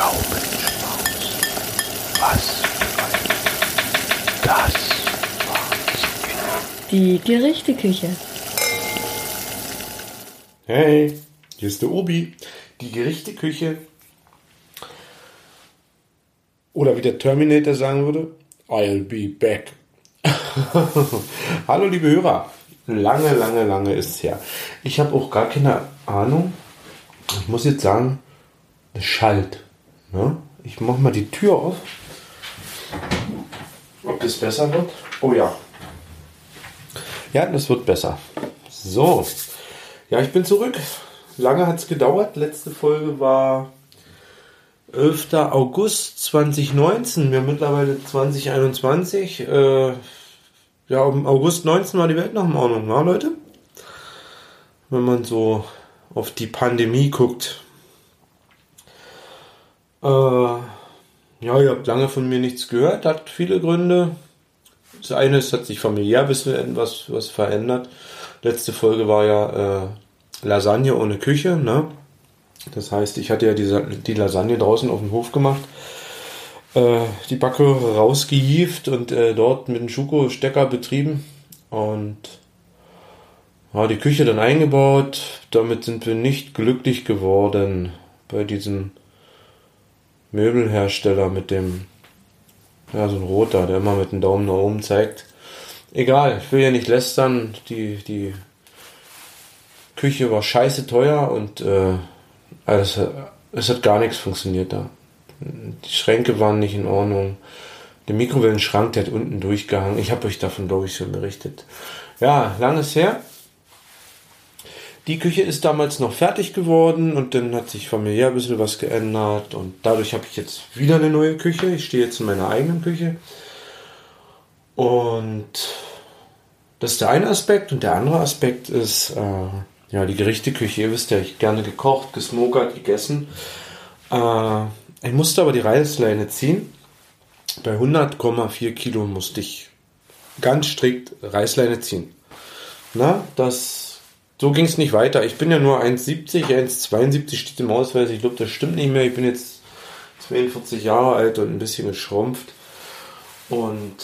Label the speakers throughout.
Speaker 1: Pflaumenschmaus. Was das
Speaker 2: Die Gerichteküche.
Speaker 1: Hey, hier ist der Obi. Die Gerichteküche. Oder wie der Terminator sagen würde, I'll be back. Hallo liebe Hörer. Lange, lange, lange ist es her. Ich habe auch gar keine Ahnung. Ich muss jetzt sagen, es schallt. Ne? Ich mache mal die Tür auf. Ob das besser wird? Oh ja. Ja, das wird besser. So. Ja, ich bin zurück. Lange hat es gedauert. Letzte Folge war 11. August 2019. Wir haben mittlerweile 2021. Äh, ja, im August 19 war die Welt noch in Ordnung, war Leute? Wenn man so auf die Pandemie guckt. Äh, ja, ihr habt lange von mir nichts gehört, hat viele Gründe. Das eine ist, hat sich familiär ein bisschen etwas was verändert. Letzte Folge war ja äh, Lasagne ohne Küche, ne? Das heißt, ich hatte ja die, die Lasagne draußen auf dem Hof gemacht, äh, die Backe rausgehieft und äh, dort mit dem Schuko-Stecker betrieben und ja, die Küche dann eingebaut. Damit sind wir nicht glücklich geworden bei diesem Möbelhersteller mit dem, ja, so ein roter, der immer mit dem Daumen nach oben zeigt. Egal, ich will ja nicht lästern. Die, die Küche war scheiße teuer und äh, alles, es hat gar nichts funktioniert da. Die Schränke waren nicht in Ordnung. Der Mikrowellenschrank, der hat unten durchgehangen. Ich habe euch davon, glaube ich, schon berichtet. Ja, langes her. Die Küche ist damals noch fertig geworden und dann hat sich familiär ein bisschen was geändert und dadurch habe ich jetzt wieder eine neue Küche. Ich stehe jetzt in meiner eigenen Küche. Und das ist der eine Aspekt und der andere Aspekt ist, äh, ja, die Gerichteküche. Ihr wisst ja, ich gerne gekocht, gesmokert, gegessen. Äh, ich musste aber die Reißleine ziehen. Bei 100,4 Kilo musste ich ganz strikt Reißleine ziehen. Na, das, so ging es nicht weiter. Ich bin ja nur 1,70, 1,72 steht im Ausweis. Ich glaube, das stimmt nicht mehr. Ich bin jetzt 42 Jahre alt und ein bisschen geschrumpft. Und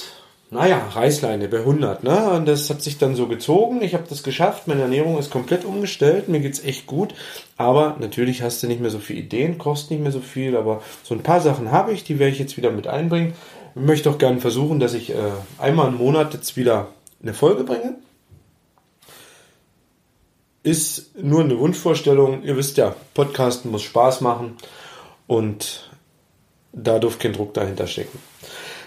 Speaker 1: naja, Reißleine bei 100, ne? Und das hat sich dann so gezogen. Ich habe das geschafft. Meine Ernährung ist komplett umgestellt. Mir geht's echt gut. Aber natürlich hast du nicht mehr so viele Ideen, kostet nicht mehr so viel. Aber so ein paar Sachen habe ich, die werde ich jetzt wieder mit einbringen. Ich möchte auch gerne versuchen, dass ich äh, einmal im Monat jetzt wieder eine Folge bringe. Ist nur eine Wunschvorstellung. Ihr wisst ja, Podcasten muss Spaß machen. Und da darf kein Druck dahinter stecken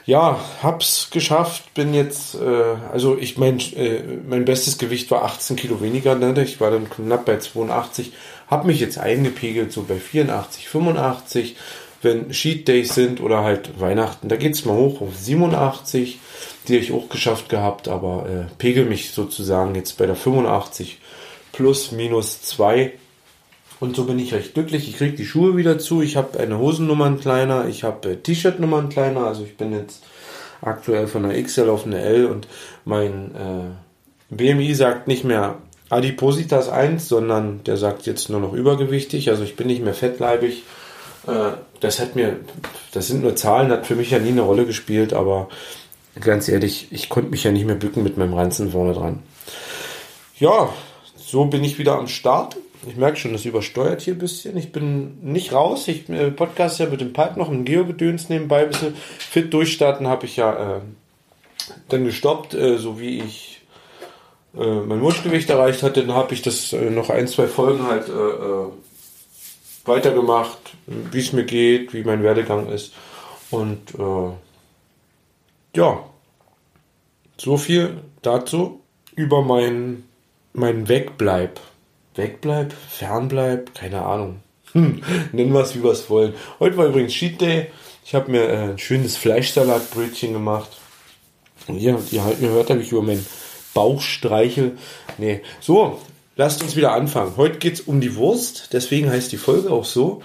Speaker 1: ja, hab's geschafft, bin jetzt, äh, also ich mein, äh, mein bestes Gewicht war 18 Kilo weniger, ne? ich war dann knapp bei 82, hab mich jetzt eingepegelt, so bei 84, 85, wenn Sheet Days sind oder halt Weihnachten, da geht's mal hoch auf 87, die ich auch geschafft gehabt, aber äh, pegel mich sozusagen jetzt bei der 85 plus minus 2 und so bin ich recht glücklich. Ich kriege die Schuhe wieder zu. Ich habe eine Hosennummern kleiner. Ich habe äh, T-Shirt-Nummern kleiner. Also ich bin jetzt aktuell von der XL auf eine L und mein äh, BMI sagt nicht mehr Adipositas 1, sondern der sagt jetzt nur noch übergewichtig. Also ich bin nicht mehr fettleibig. Äh, das hat mir, das sind nur Zahlen, hat für mich ja nie eine Rolle gespielt, aber ganz ehrlich, ich konnte mich ja nicht mehr bücken mit meinem Ranzen vorne dran. Ja, so bin ich wieder am Start. Ich merke schon, das übersteuert hier ein bisschen. Ich bin nicht raus. Ich äh, podcast ja mit dem Pipe noch im Geo-Gedöns nebenbei ein bisschen fit durchstarten habe ich ja äh, dann gestoppt, äh, so wie ich äh, mein Wunschgewicht erreicht hatte. Dann habe ich das äh, noch ein, zwei Folgen halt äh, weitergemacht, wie es mir geht, wie mein Werdegang ist. Und ja, so viel dazu über mein, mein Wegbleib wegbleib, fernbleib, keine Ahnung. Hm, nennen wir es, wie wir es wollen. Heute war übrigens Cheat Day. Ich habe mir äh, ein schönes Fleischsalatbrötchen gemacht. Und hier, ihr, ihr hört, habe ich über meinen Bauch streichel. Nee, so, lasst uns wieder anfangen. Heute geht es um die Wurst. Deswegen heißt die Folge auch so.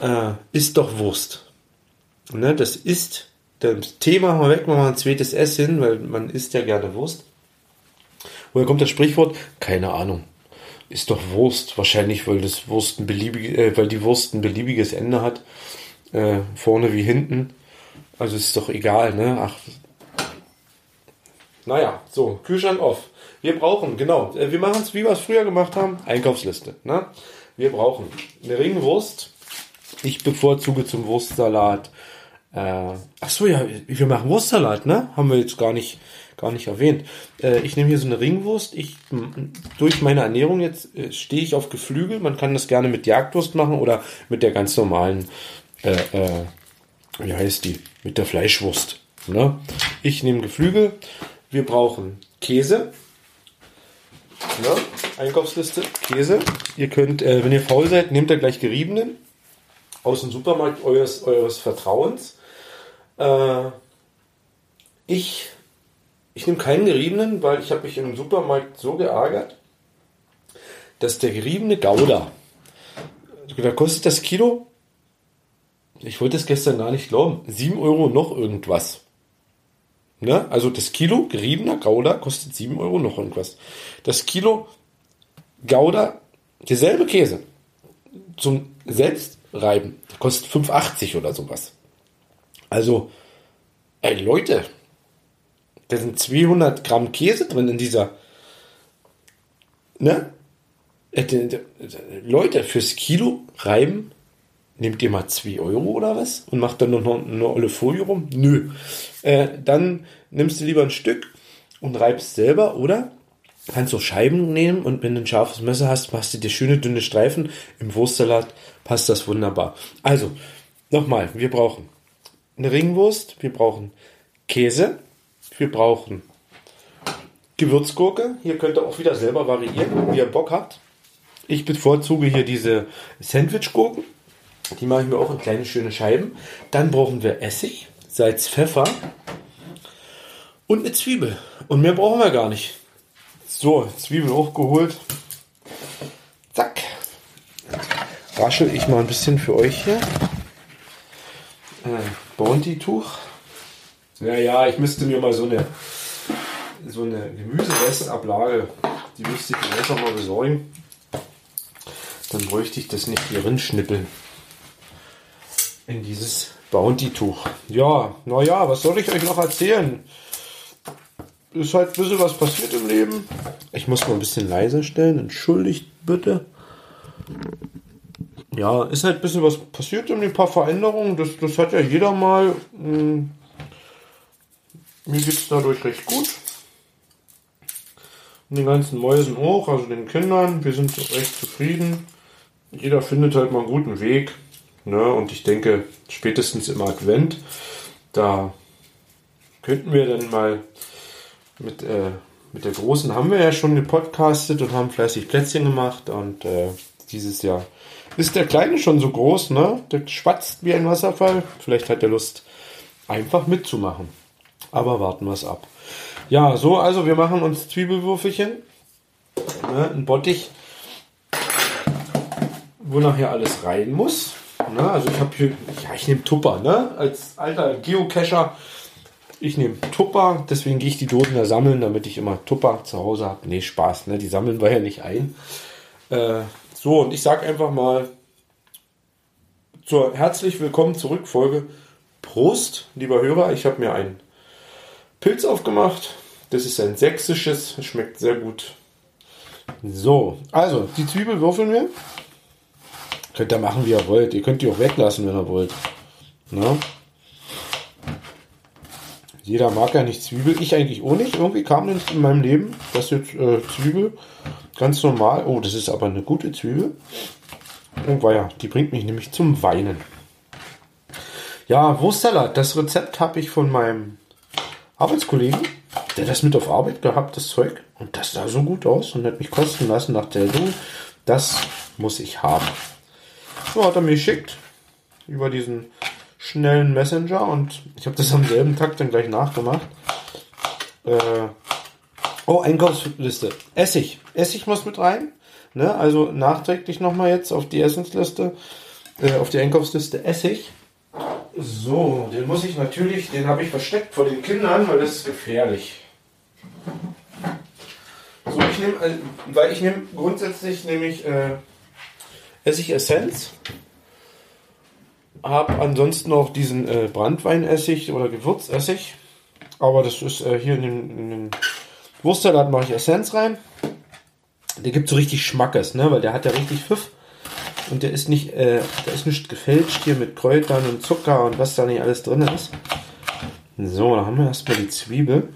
Speaker 1: Äh, ist doch Wurst. Ne, das ist das Thema wir weg, machen wir ein zweites S hin, weil man isst ja gerne Wurst. Woher kommt das Sprichwort? Keine Ahnung ist doch Wurst. Wahrscheinlich, weil das Wurst ein beliebig, äh, weil die Wurst ein beliebiges Ende hat. äh, vorne wie hinten. Also ist doch egal, ne? Ach. Naja, so, Kühlschrank off. Wir brauchen, genau, äh, wir machen es, wie wir es früher gemacht haben, Einkaufsliste. Ne? Wir brauchen eine Ringwurst. Ich bevorzuge zum Wurstsalat. Äh, ach so, ja, wir machen Wurstsalat, ne? Haben wir jetzt gar nicht, gar nicht erwähnt. Äh, ich nehme hier so eine Ringwurst. Ich, durch meine Ernährung jetzt äh, stehe ich auf Geflügel. Man kann das gerne mit Jagdwurst machen oder mit der ganz normalen, äh, äh, wie heißt die? Mit der Fleischwurst. Ne? Ich nehme Geflügel. Wir brauchen Käse. Ne? Einkaufsliste, Käse. Ihr könnt, äh, wenn ihr faul seid, nehmt ihr gleich geriebenen aus dem Supermarkt eures, eures Vertrauens. Äh, ich ich nehme keinen geriebenen, weil ich habe mich im Supermarkt so geärgert, dass der geriebene Gouda, da kostet das Kilo, ich wollte es gestern gar nicht glauben, 7 Euro noch irgendwas. Ne? Also das Kilo geriebener Gouda kostet 7 Euro noch irgendwas. Das Kilo Gouda, derselbe Käse, zum Selbstreiben, kostet 5,80 oder sowas. Also, ey Leute, da sind 200 Gramm Käse drin in dieser. Ne? Äh, Leute, fürs Kilo reiben nehmt ihr mal 2 Euro oder was und macht dann noch eine olle Folie rum? Nö. Äh, dann nimmst du lieber ein Stück und reibst selber oder kannst du Scheiben nehmen und wenn du ein scharfes Messer hast, machst du dir schöne dünne Streifen. Im Wurstsalat passt das wunderbar. Also, nochmal, wir brauchen eine Ringwurst, wir brauchen Käse, wir brauchen Gewürzgurke. Hier könnt ihr auch wieder selber variieren, wie ihr Bock habt. Ich bevorzuge hier diese Sandwichgurken. Die mache ich mir auch in kleine schöne Scheiben. Dann brauchen wir Essig, Salz, Pfeffer und eine Zwiebel. Und mehr brauchen wir gar nicht. So, Zwiebel hochgeholt. Zack. Raschel ich mal ein bisschen für euch hier. Äh, Bounty-Tuch. Ja, ja, ich müsste mir mal so eine, so eine Gemüserestablage, die müsste ich mir einfach mal besorgen. Dann bräuchte ich das nicht hier rinschnippeln. In dieses Bounty-Tuch. Ja, naja, was soll ich euch noch erzählen? Ist halt ein bisschen was passiert im Leben. Ich muss mal ein bisschen leiser stellen. Entschuldigt bitte. Ja, ist halt ein bisschen was passiert und ein paar Veränderungen. Das, das hat ja jeder mal. Mh, hm, mir geht es dadurch recht gut. Und den ganzen Mäusen auch, also den Kindern. Wir sind recht zufrieden. Jeder findet halt mal einen guten Weg. Ne? Und ich denke, spätestens im Advent, da könnten wir dann mal mit, äh, mit der Großen haben wir ja schon gepodcastet und haben fleißig Plätzchen gemacht. Und äh, dieses Jahr ist der Kleine schon so groß, ne? Der schwatzt wie ein Wasserfall. Vielleicht hat er Lust, einfach mitzumachen. Aber warten wir es ab. Ja, so, also wir machen uns Zwiebelwürfelchen. Ne, ein Bottich, wo nachher alles rein muss. Ne, also ich habe hier, ja, ich nehme Tupper, ne? Als alter Geocacher. Ich nehme Tupper, deswegen gehe ich die Dosen da sammeln, damit ich immer Tupper zu Hause habe. Nee, Spaß, ne? Die sammeln wir ja nicht ein. Äh, so, und ich sage einfach mal zur herzlich willkommen zurück Folge. Prost, lieber Hörer. Ich habe mir ein Pilz aufgemacht. Das ist ein sächsisches, schmeckt sehr gut. So, also die Zwiebel würfeln wir. Könnt ihr machen, wie ihr wollt. Ihr könnt die auch weglassen, wenn ihr wollt. Na? Jeder mag ja nicht Zwiebel. Ich eigentlich auch nicht. Irgendwie kam das in meinem Leben, dass jetzt äh, Zwiebel ganz normal. Oh, das ist aber eine gute Zwiebel. Und war ja, die bringt mich nämlich zum Weinen. Ja, Wurstsalat. Das Rezept habe ich von meinem Arbeitskollegen, der das mit auf Arbeit gehabt, das Zeug. Und das sah so gut aus und hat mich kosten lassen nach der Sendung. Das muss ich haben. So hat er mir geschickt über diesen schnellen Messenger und ich habe das am selben Tag dann gleich nachgemacht. Äh, oh, Einkaufsliste. Essig. Essig muss mit rein. Ne? Also nachträglich nochmal jetzt auf die Essensliste, äh, auf die Einkaufsliste Essig. So, den muss ich natürlich, den habe ich versteckt vor den Kindern, weil das ist gefährlich. So, ich nehme, äh, weil ich nehme grundsätzlich nämlich äh, Essig Essenz. habe ansonsten noch diesen äh, Brandweinessig oder Gewürzessig. Aber das ist äh, hier in den, in den Wurstsalat mache ich Essenz rein. Der gibt so richtig Schmackes, ne? Weil der hat ja richtig Pfiff. Und der ist nicht, äh, der ist nicht gefälscht hier mit Kräutern und Zucker und was da nicht alles drin ist. So, da haben wir erstmal die Zwiebel.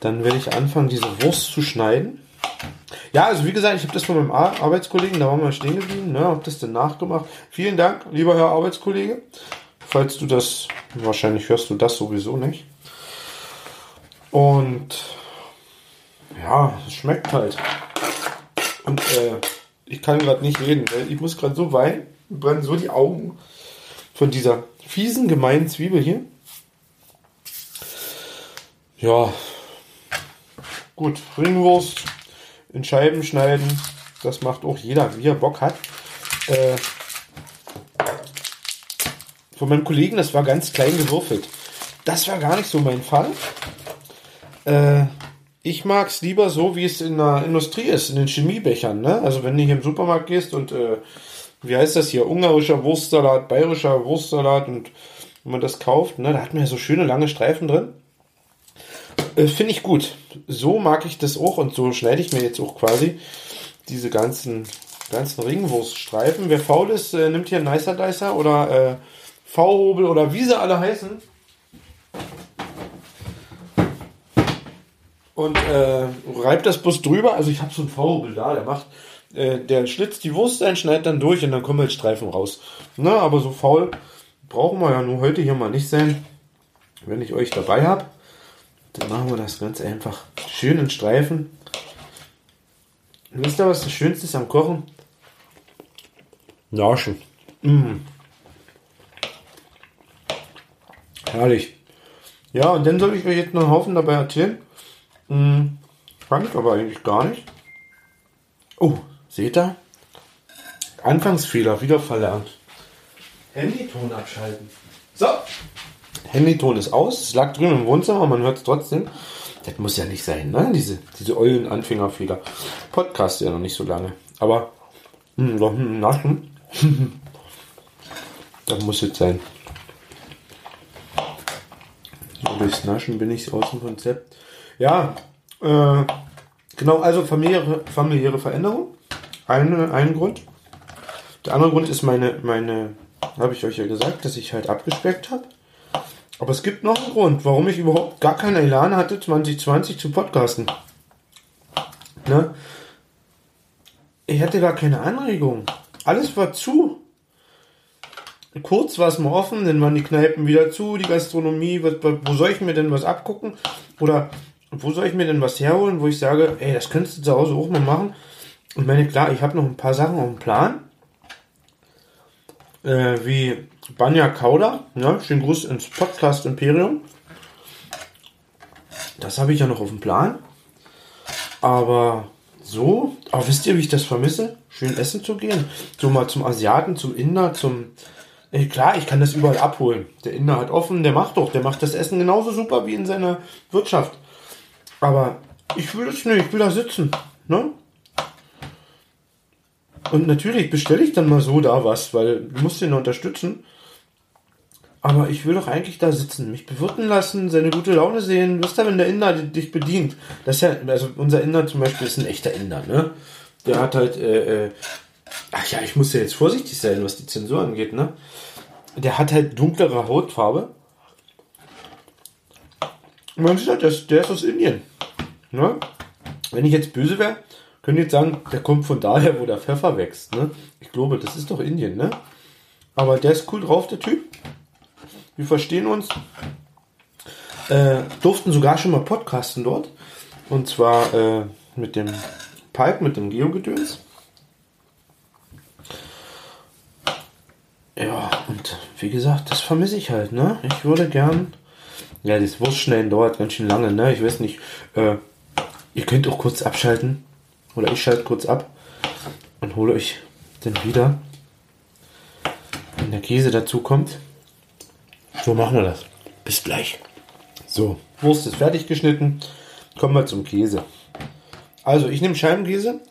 Speaker 1: Dann werde ich anfangen, diese Wurst zu schneiden. Ja, also wie gesagt, ich habe das von meinem Arbeitskollegen, da waren wir stehen geblieben, ne, habe das dann nachgemacht. Vielen Dank, lieber Herr Arbeitskollege. Falls du das, wahrscheinlich hörst du das sowieso nicht. Und ja, es schmeckt halt. Und äh, ich kann gerade nicht reden, weil ich muss gerade so weinen, brennen so die Augen von dieser fiesen, gemeinen Zwiebel hier. Ja, gut, Ringwurst in Scheiben schneiden, das macht auch jeder, wie er Bock hat. Äh, von meinem Kollegen, das war ganz klein gewürfelt. Das war gar nicht so mein Fall. Äh, ich mag es lieber so, wie es in der Industrie ist, in den Chemiebechern. Ne? Also wenn du hier im Supermarkt gehst und äh, wie heißt das hier, ungarischer Wurstsalat, bayerischer Wurstsalat und wenn man das kauft, ne, da hat man ja so schöne lange Streifen drin. Äh, Finde ich gut. So mag ich das auch und so schneide ich mir jetzt auch quasi diese ganzen, ganzen Ringwurststreifen. Wer faul ist, äh, nimmt hier einen Nicer Dicer oder äh, V-Hobel oder wie sie alle heißen. Und äh, reibt das bloß drüber. Also ich habe so einen V-Hobel da, der macht, äh, der schlitzt die Wurst ein, schneidet dann durch und dann kommen halt Streifen raus. Na, aber so faul brauchen wir ja nur heute hier mal nicht sein. Wenn ich euch dabei habe, dann machen wir das ganz einfach. Schön in Streifen. Und wisst ihr, was das Schönste ist am Kochen? Naschen. Mmh. Herrlich. Ja, und dann soll ich euch jetzt noch einen Haufen dabei erzählen. Hm, kann ich aber eigentlich gar nicht. Oh, seht ihr? Anfangsfehler wieder verlernt. Handyton abschalten. So. Handyton ist aus. Es lag drüben im Wohnzimmer, man hört es trotzdem. Das muss ja nicht sein, ne? Diese, diese ollen Anfängerfehler. Podcast ja noch nicht so lange. Aber, hm, noch ein Naschen. das muss jetzt sein. durchs Naschen bin ich aus dem Konzept. Ja, äh, genau, also familiäre, familiäre Veränderung. Ein, ein Grund. Der andere Grund ist meine, meine, habe ich euch ja gesagt, dass ich halt abgespeckt habe. Aber es gibt noch einen Grund, warum ich überhaupt gar keinen Elan hatte, 2020 zu podcasten. Ne? Ich hatte gar keine Anregung. Alles war zu kurz war es mal offen, dann waren die Kneipen wieder zu, die Gastronomie, wo soll ich mir denn was abgucken? Oder wo soll ich mir denn was herholen, wo ich sage, ey, das könntest du zu Hause auch mal machen? Und meine, klar, ich habe noch ein paar Sachen auf dem Plan. Äh, wie Banja Kauda, ne? schönen Gruß ins Podcast Imperium. Das habe ich ja noch auf dem Plan. Aber so, aber wisst ihr, wie ich das vermisse? Schön essen zu gehen. So mal zum Asiaten, zum Inder, zum, Ey, klar, ich kann das überall abholen. Der Inder hat offen, der macht doch, der macht das Essen genauso super wie in seiner Wirtschaft. Aber ich will das nicht, ich will da sitzen. Ne? Und natürlich bestelle ich dann mal so da was, weil du musst ihn unterstützen. Aber ich will doch eigentlich da sitzen, mich bewirten lassen, seine gute Laune sehen. Wisst ihr, wenn der Inder dich bedient? Das ist ja, also unser Inder zum Beispiel ist ein echter Inder, ne? Der hat halt, äh, äh, ach ja, ich muss ja jetzt vorsichtig sein, was die Zensur angeht, ne? der hat halt dunklere Hautfarbe. Man sieht halt, der ist, der ist aus Indien. Ne? Wenn ich jetzt böse wäre, könnte ich jetzt sagen, der kommt von daher, wo der Pfeffer wächst. Ne? Ich glaube, das ist doch Indien, ne? Aber der ist cool drauf, der Typ. Wir verstehen uns. Äh, durften sogar schon mal podcasten dort. Und zwar äh, mit dem Pipe, mit dem Geogedöns. Ja, und wie gesagt, das vermisse ich halt, ne? Ich würde gern. Ja, das Wurstschneiden dauert ganz schön lange, ne? Ich weiß nicht. Äh, ihr könnt auch kurz abschalten. Oder ich schalte kurz ab und hole euch dann wieder, wenn der Käse dazu kommt. So machen wir das. Bis gleich. So, Wurst ist fertig geschnitten. Kommen wir zum Käse. Also, ich nehme Scheibenkäse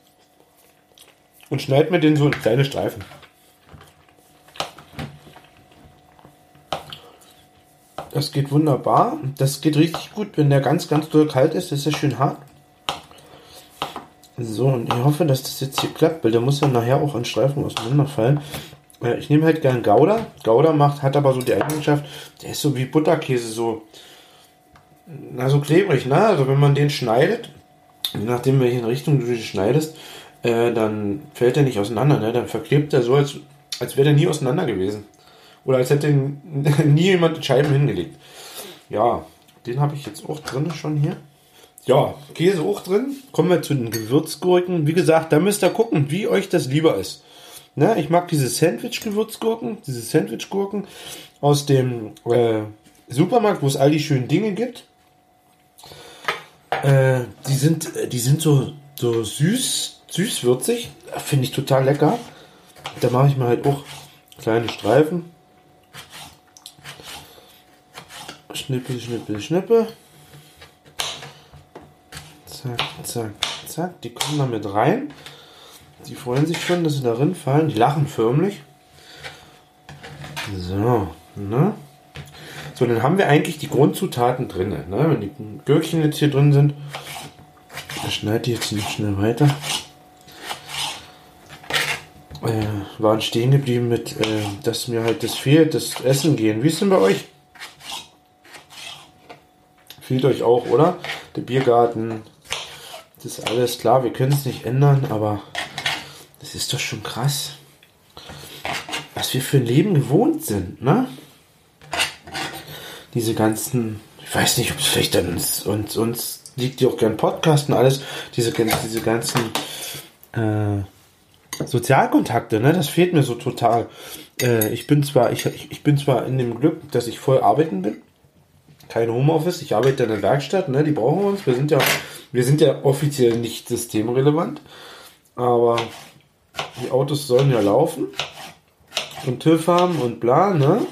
Speaker 1: und schneide mir den so in kleine Streifen. Das geht wunderbar. Das geht richtig gut, wenn der ganz, ganz doll kalt ist. Ist ja schön hart. So, und ich hoffe, dass das jetzt hier klappt, weil der muss dann nachher auch an Streifen auseinanderfallen. Äh, ich nehme halt gern Gouda. Gouda macht, hat aber so die Eigenschaft, der ist so wie Butterkäse, so, na, so klebrig, ne? Also wenn man den schneidet, je nachdem, welche Richtung du den schneidest, äh, dann fällt er nicht auseinander, ne? Dann verklebt er so, als, als wäre der nie auseinander gewesen. Oder als hätte nie jemand Scheiben hingelegt. Ja, den habe ich jetzt auch drin schon hier. Ja, Käse auch drin. Kommen wir zu den Gewürzgurken. Wie gesagt, da müsst ihr gucken, wie euch das lieber ist. Ne, ich mag diese Sandwich-Gewürzgurken, diese Sandwich-Gurken aus dem äh, Supermarkt, wo es all die schönen Dinge gibt. Äh, die sind, die sind so, so süß, süßwürzig. Finde ich total lecker. Da mache ich mir halt auch kleine Streifen. Schnippel, schnippel, schnippel. Zack, zack, zack. Die kommen da mit rein. Die freuen sich schon, dass sie darin fallen. Die lachen förmlich. So, ne? So, dann haben wir eigentlich die Grundzutaten drin. Ne? Wenn die Gürkchen jetzt hier drin sind, ich schneide die jetzt noch schnell weiter. Äh, waren stehen geblieben mit, äh, dass mir halt das fehlt, das Essen gehen. Wie ist denn bei euch? Fehlt euch auch, oder? Der Biergarten, das ist alles klar, wir können es nicht ändern, aber das ist doch schon krass, was wir für ein Leben gewohnt sind, ne? Diese ganzen, ich weiß nicht, ob es vielleicht an uns, uns, uns liegt ja auch gern Podcasten, alles, diese, diese ganzen äh, Sozialkontakte, ne? Das fehlt mir so total. Äh, ich bin zwar, ich, ich bin zwar in dem Glück, dass ich voll arbeiten bin, kein Homeoffice, ich arbeite in der Werkstatt, ne? Die brauchen wir uns. Wir sind ja, wir sind ja offiziell nicht systemrelevant, aber die Autos sollen ja laufen und TÜV haben und bla, ne?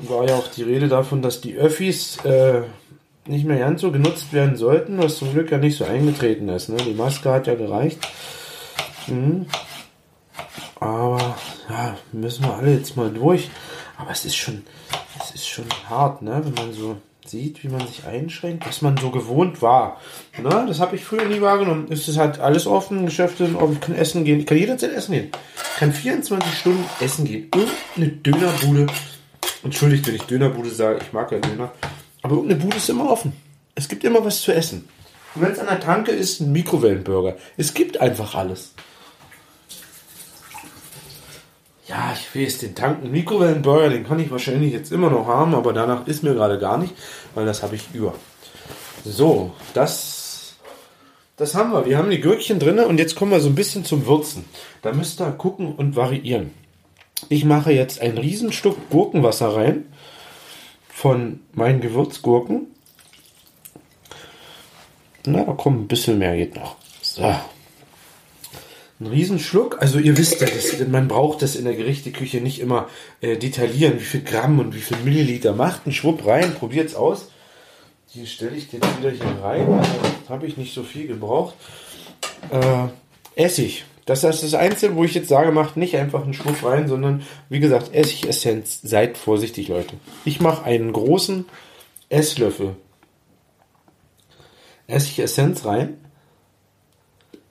Speaker 1: War ja auch die Rede davon, dass die Öffis äh, nicht mehr ganz so genutzt werden sollten, was zum Glück ja nicht so eingetreten ist. Ne? Die Maske hat ja gereicht. Mhm. Aber ja, müssen wir alle jetzt mal durch. Aber es ist schon, es ist schon hart, ne? wenn man so sieht, wie man sich einschränkt, was man so gewohnt war. Na, das habe ich früher nie wahrgenommen. Es ist halt alles offen, Geschäfte sind offen, ich kann essen gehen, ich kann jederzeit essen gehen. Ich kann 24 Stunden essen gehen. Irgendeine Dönerbude, entschuldigt, wenn ich Dönerbude sage, ich mag ja Döner, aber irgendeine Bude ist immer offen. Es gibt immer was zu essen. Und wenn es an der Tanke ist, ein Mikrowellenburger. Es gibt einfach alles. Ja, ich weiß, den Tanken Mikrowellenburger, den kann ich wahrscheinlich jetzt immer noch haben, aber danach ist mir gerade gar nicht, weil das habe ich über. So, das, das haben wir. Wir haben die Gürkchen drin und jetzt kommen wir so ein bisschen zum Würzen. Da müsst ihr gucken und variieren. Ich mache jetzt ein Riesenstück Gurkenwasser rein von meinen Gewürzgurken. Na, da kommt ein bisschen mehr, geht noch. So. Ein Riesenschluck. Also ihr wisst ja, das, man braucht das in der Gerichteküche nicht immer äh, detaillieren, wie viel Gramm und wie viel Milliliter macht. Ein Schwupp rein, probiert's aus. Hier stelle ich jetzt wieder hier rein. Also, Habe ich nicht so viel gebraucht. Äh, Essig. Das ist das Einzige, wo ich jetzt sage, macht nicht einfach einen Schwupp rein, sondern wie gesagt, Essigessenz. Seid vorsichtig, Leute. Ich mache einen großen Esslöffel Essigessenz rein.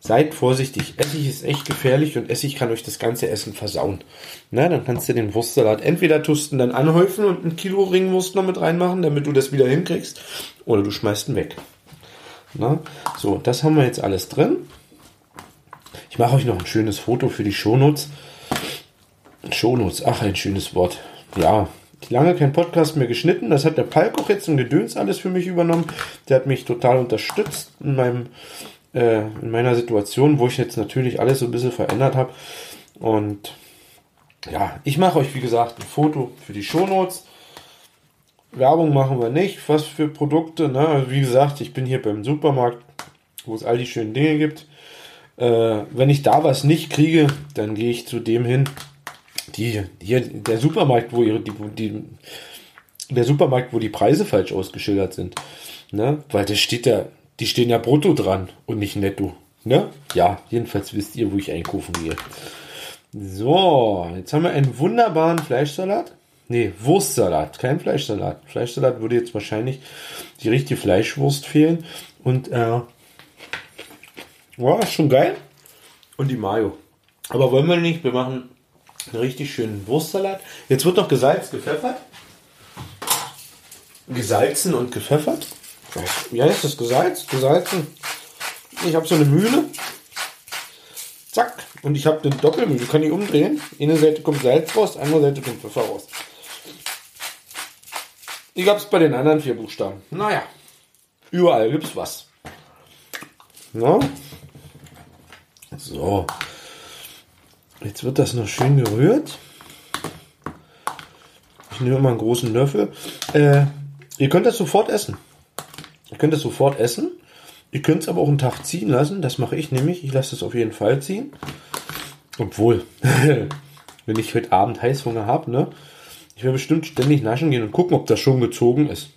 Speaker 1: Seid vorsichtig. Essig ist echt gefährlich und Essig kann euch das ganze Essen versauen. Na, dann kannst du den Wurstsalat entweder tusten, dann anhäufen und ein Kilo Ringwurst noch mit reinmachen, damit du das wieder hinkriegst. Oder du schmeißt ihn weg. Na, so, das haben wir jetzt alles drin. Ich mache euch noch ein schönes Foto für die Shownotes. Shownotes, ach, ein schönes Wort. Ja, lange kein Podcast mehr geschnitten. Das hat der Palk auch jetzt im Gedöns alles für mich übernommen. Der hat mich total unterstützt in meinem äh, in meiner Situation, wo ich jetzt natürlich alles so ein bisschen verändert habe. Und ja, ich mache euch wie gesagt ein Foto für die Shownotes. Werbung machen wir nicht. Was für Produkte? Ne? Also wie gesagt, ich bin hier beim Supermarkt, wo es all die schönen Dinge gibt. Äh, wenn ich da was nicht kriege, dann gehe ich zu dem hin. Die, hier, der Supermarkt, wo ihre, die, die, der Supermarkt, wo die Preise falsch ausgeschildert sind. Ne? Weil das steht ja, die stehen ja brutto dran und nicht netto. Ne? Ja, jedenfalls wisst ihr, wo ich einkaufen gehe. So, jetzt haben wir einen wunderbaren Fleischsalat. Nee, Wurstsalat, kein Fleischsalat. Fleischsalat würde jetzt wahrscheinlich die richtige Fleischwurst fehlen. Und äh, ist schon geil. Und die Mayo. Aber wollen wir nicht, wir machen einen richtig schönen Wurstsalat. Jetzt wird noch gesalzt, gepfeffert. Gesalzen und gepfeffert. Ja, ist das gesalzt? Gesalzen. Ich habe so eine Mühle. Zack. Und ich habe eine Doppelmühle. Kann ich umdrehen. Eine Seite kommt Salz raus, andere Seite kommt Pfeffer raus. Ich hab's bei den anderen vier Buchstaben. Naja. Überall gibt's was. Na? So. Jetzt wird das noch schön gerührt. Ich nehme mal einen großen Löffel. Äh, ihr könnt das sofort essen. Ihr könnt das sofort essen. Ihr könnt es aber auch einen Tag ziehen lassen. Das mache ich nämlich. Ich lasse es auf jeden Fall ziehen. Obwohl, wenn ich heute Abend Heißhunger habe, ne? Ich werde bestimmt ständig naschen gehen und gucken, ob das schon gezogen ist.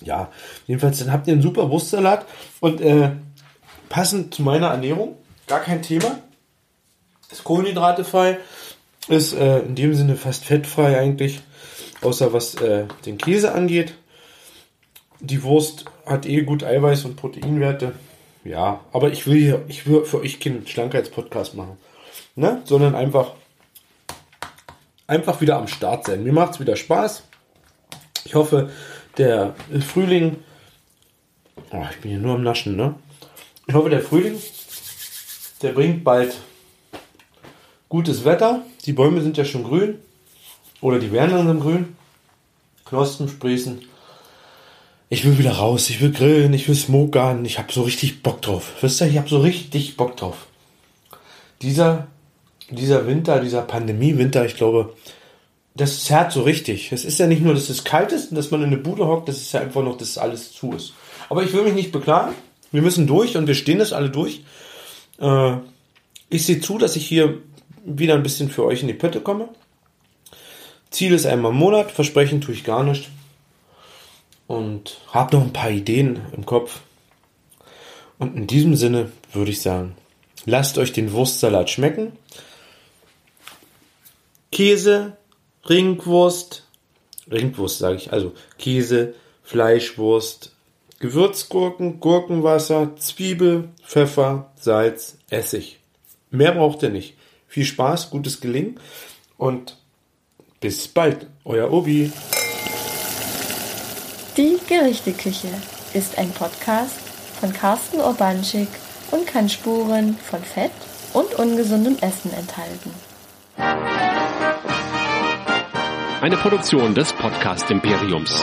Speaker 1: Ja, jedenfalls, dann habt ihr einen super Wurstsalat und äh, passend zu meiner Ernährung, gar kein Thema. Ist kohlenhydratefrei, ist äh, in dem Sinne fast fettfrei eigentlich, außer was äh, den Käse angeht. Die Wurst hat eh gut Eiweiß und Proteinwerte. Ja, aber ich will hier, ich will für euch keinen Schlankheitspodcast machen. Ne? Sondern einfach, einfach wieder am Start sein. Mir macht es wieder Spaß. Ich hoffe, der Frühling. Oh, ich bin hier nur am Naschen, ne? Ich hoffe, der Frühling, der bringt bald gutes Wetter. Die Bäume sind ja schon grün. Oder die werden langsam grün. Knospen sprießen. Ich will wieder raus, ich will grillen, ich will smokern, ich habe so richtig Bock drauf. Wisst ihr, ich habe so richtig Bock drauf. Dieser, dieser Winter, dieser Pandemie-Winter, ich glaube, das zerrt so richtig. Es ist ja nicht nur, dass es kalt ist und dass man in eine Bude hockt, das ist ja einfach noch, dass alles zu ist. Aber ich will mich nicht beklagen. Wir müssen durch und wir stehen das alle durch. Äh, ich sehe zu, dass ich hier wieder ein bisschen für euch in die Pötte komme. Ziel ist einmal im Monat, versprechen tue ich gar nicht und habe noch ein paar Ideen im Kopf. Und in diesem Sinne würde ich sagen, lasst euch den Wurstsalat schmecken. Käse, Ringwurst, Ringwurst sage ich, also Käse, Fleischwurst, Gewürzgurken, Gurkenwasser, Zwiebel, Pfeffer, Salz, Essig. Mehr braucht ihr nicht. Viel Spaß, gutes Gelingen und bis bald, euer Obi.
Speaker 2: Die Gerichteküche ist ein Podcast von Carsten Urbanschik und kann Spuren von Fett und ungesundem Essen enthalten.
Speaker 3: Eine Produktion des Podcast Imperiums.